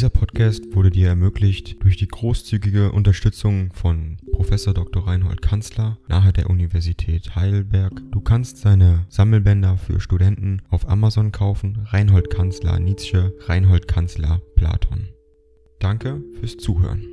Dieser Podcast wurde dir ermöglicht durch die großzügige Unterstützung von Professor Dr. Reinhold Kanzler nahe der Universität Heidelberg. Du kannst seine Sammelbänder für Studenten auf Amazon kaufen. Reinhold Kanzler Nietzsche, Reinhold Kanzler Platon. Danke fürs Zuhören.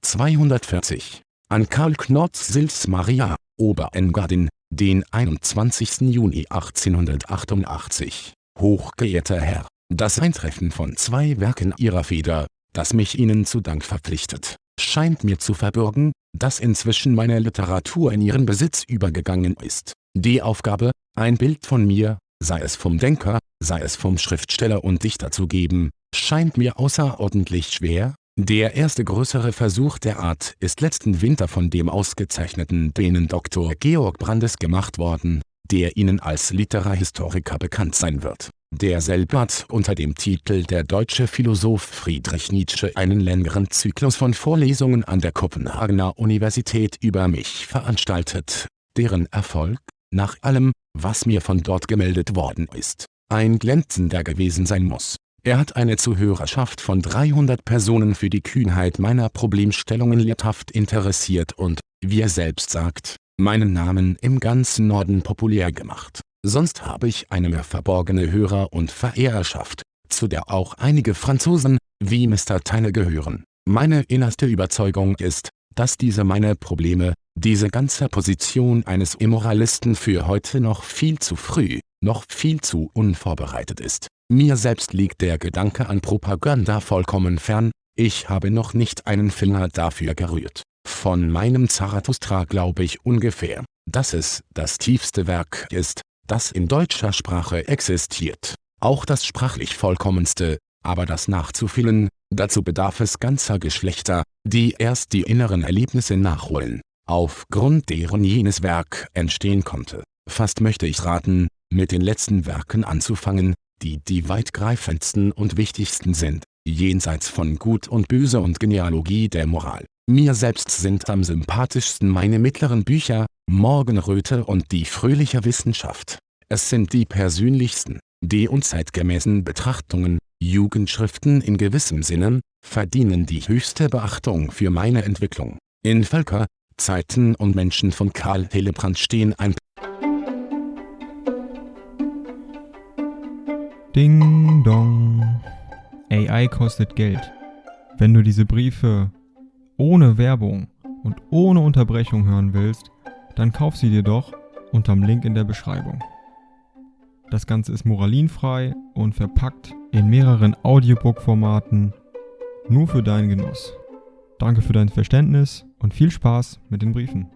240 an Karl Knotz Sils Maria, Oberengadin, den 21. Juni 1888. Hochgeehrter Herr, das Eintreffen von zwei Werken Ihrer Feder, das mich Ihnen zu Dank verpflichtet, scheint mir zu verbürgen, dass inzwischen meine Literatur in Ihren Besitz übergegangen ist. Die Aufgabe, ein Bild von mir, sei es vom Denker, sei es vom Schriftsteller und Dichter zu geben, scheint mir außerordentlich schwer. Der erste größere Versuch der Art ist letzten Winter von dem ausgezeichneten Dänen Dr. Georg Brandes gemacht worden, der Ihnen als Literarhistoriker bekannt sein wird. Derselbe hat unter dem Titel Der deutsche Philosoph Friedrich Nietzsche einen längeren Zyklus von Vorlesungen an der Kopenhagener Universität über mich veranstaltet, deren Erfolg, nach allem, was mir von dort gemeldet worden ist, ein glänzender gewesen sein muss. Er hat eine Zuhörerschaft von 300 Personen für die Kühnheit meiner Problemstellungen lebhaft interessiert und, wie er selbst sagt, meinen Namen im ganzen Norden populär gemacht. Sonst habe ich eine mehr verborgene Hörer- und Verehrerschaft, zu der auch einige Franzosen, wie Mr. Teine gehören. Meine innerste Überzeugung ist, dass diese meine Probleme, diese ganze Position eines Immoralisten für heute noch viel zu früh, noch viel zu unvorbereitet ist. Mir selbst liegt der Gedanke an Propaganda vollkommen fern, ich habe noch nicht einen Finger dafür gerührt. Von meinem Zarathustra glaube ich ungefähr, dass es das tiefste Werk ist, das in deutscher Sprache existiert. Auch das sprachlich vollkommenste, aber das nachzufüllen, dazu bedarf es ganzer Geschlechter, die erst die inneren Erlebnisse nachholen, aufgrund deren jenes Werk entstehen konnte. Fast möchte ich raten, mit den letzten Werken anzufangen, die die weitgreifendsten und wichtigsten sind, jenseits von Gut und Böse und Genealogie der Moral. Mir selbst sind am sympathischsten meine mittleren Bücher, Morgenröte und die fröhliche Wissenschaft. Es sind die persönlichsten, die unzeitgemäßen Betrachtungen, Jugendschriften in gewissem Sinne, verdienen die höchste Beachtung für meine Entwicklung. In Völker, Zeiten und Menschen von Karl Hillebrand stehen ein Ding dong. AI kostet Geld. Wenn du diese Briefe ohne Werbung und ohne Unterbrechung hören willst, dann kauf sie dir doch unterm Link in der Beschreibung. Das Ganze ist moralinfrei und verpackt in mehreren Audiobook-Formaten nur für deinen Genuss. Danke für dein Verständnis und viel Spaß mit den Briefen.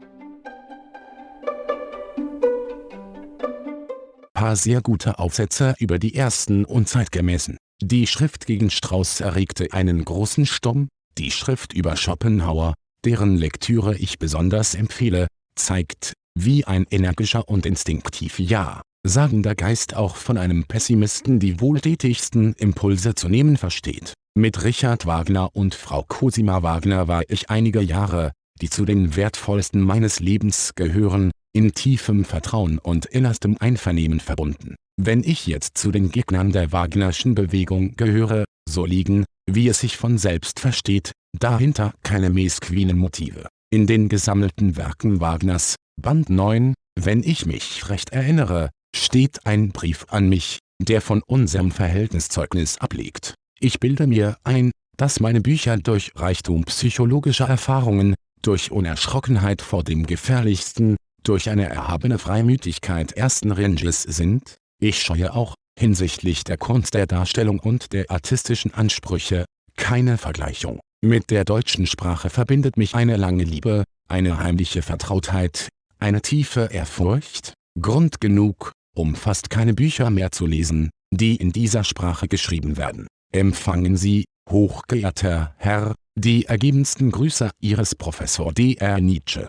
Paar sehr gute Aufsätze über die ersten und zeitgemäßen. Die Schrift gegen Strauß erregte einen großen Sturm, die Schrift über Schopenhauer, deren Lektüre ich besonders empfehle, zeigt, wie ein energischer und instinktiv Ja sagender Geist auch von einem Pessimisten die wohltätigsten Impulse zu nehmen versteht. Mit Richard Wagner und Frau Cosima Wagner war ich einige Jahre, die zu den wertvollsten meines Lebens gehören, in tiefem Vertrauen und innerstem Einvernehmen verbunden. Wenn ich jetzt zu den Gegnern der Wagnerschen Bewegung gehöre, so liegen, wie es sich von selbst versteht, dahinter keine mesquinen Motive. In den gesammelten Werken Wagners, Band 9, wenn ich mich recht erinnere, steht ein Brief an mich, der von unserem Verhältnis Zeugnis ablegt. Ich bilde mir ein, dass meine Bücher durch Reichtum psychologischer Erfahrungen, durch Unerschrockenheit vor dem Gefährlichsten, durch eine erhabene Freimütigkeit ersten Ranges sind. Ich scheue auch, hinsichtlich der Kunst der Darstellung und der artistischen Ansprüche, keine Vergleichung. Mit der deutschen Sprache verbindet mich eine lange Liebe, eine heimliche Vertrautheit, eine tiefe Ehrfurcht, Grund genug, um fast keine Bücher mehr zu lesen, die in dieser Sprache geschrieben werden. Empfangen Sie, hochgeehrter Herr, die ergebensten Grüße Ihres Professor D.R. Nietzsche.